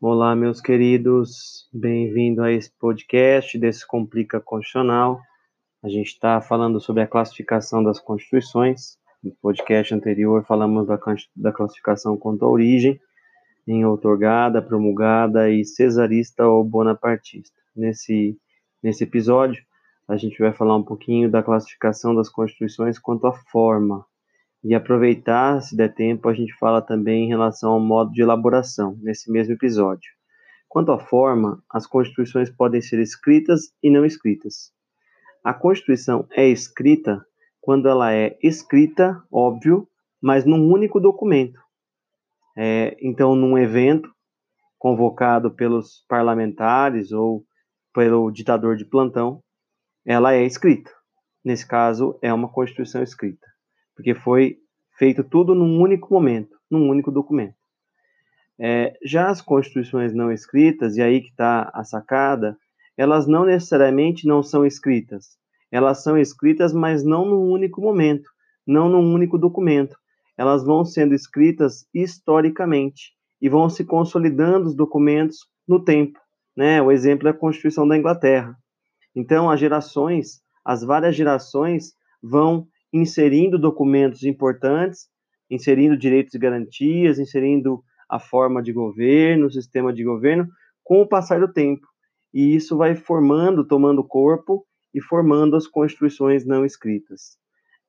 Olá, meus queridos, bem-vindo a esse podcast desse Complica Constitucional. A gente está falando sobre a classificação das constituições. No podcast anterior falamos da, da classificação quanto à origem, em outorgada, promulgada e cesarista ou bonapartista. Nesse, nesse episódio, a gente vai falar um pouquinho da classificação das constituições quanto à forma. E aproveitar, se der tempo, a gente fala também em relação ao modo de elaboração, nesse mesmo episódio. Quanto à forma, as constituições podem ser escritas e não escritas. A Constituição é escrita quando ela é escrita, óbvio, mas num único documento. É, então, num evento convocado pelos parlamentares ou pelo ditador de plantão, ela é escrita. Nesse caso, é uma Constituição escrita porque foi feito tudo num único momento, num único documento. É, já as constituições não escritas, e aí que está a sacada, elas não necessariamente não são escritas. Elas são escritas, mas não num único momento, não num único documento. Elas vão sendo escritas historicamente e vão se consolidando os documentos no tempo. Né? O exemplo é a Constituição da Inglaterra. Então, as gerações, as várias gerações, vão inserindo documentos importantes, inserindo direitos e garantias, inserindo a forma de governo, o sistema de governo, com o passar do tempo. E isso vai formando, tomando corpo e formando as constituições não escritas.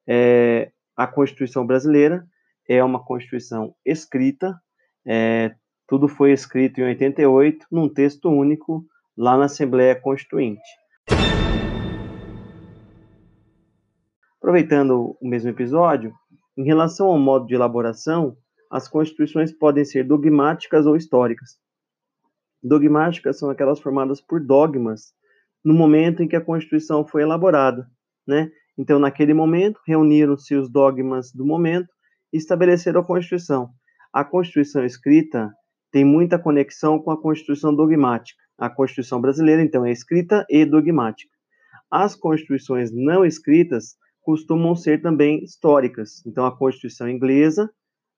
É, a Constituição brasileira é uma Constituição escrita, é, tudo foi escrito em 88, num texto único, lá na Assembleia Constituinte. Aproveitando o mesmo episódio, em relação ao modo de elaboração, as constituições podem ser dogmáticas ou históricas. Dogmáticas são aquelas formadas por dogmas no momento em que a Constituição foi elaborada, né? Então, naquele momento, reuniram-se os dogmas do momento e estabeleceram a Constituição. A Constituição escrita tem muita conexão com a Constituição dogmática. A Constituição brasileira, então, é escrita e dogmática. As constituições não escritas costumam ser também históricas. Então, a Constituição inglesa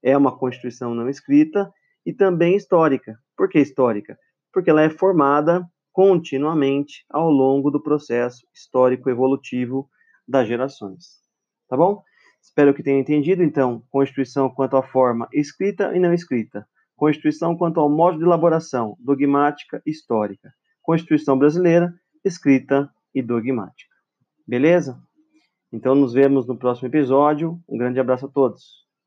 é uma Constituição não escrita e também histórica. Por que histórica? Porque ela é formada continuamente ao longo do processo histórico evolutivo das gerações. Tá bom? Espero que tenha entendido, então, Constituição quanto à forma escrita e não escrita. Constituição quanto ao modo de elaboração, dogmática e histórica. Constituição brasileira, escrita e dogmática. Beleza? Então, nos vemos no próximo episódio. Um grande abraço a todos.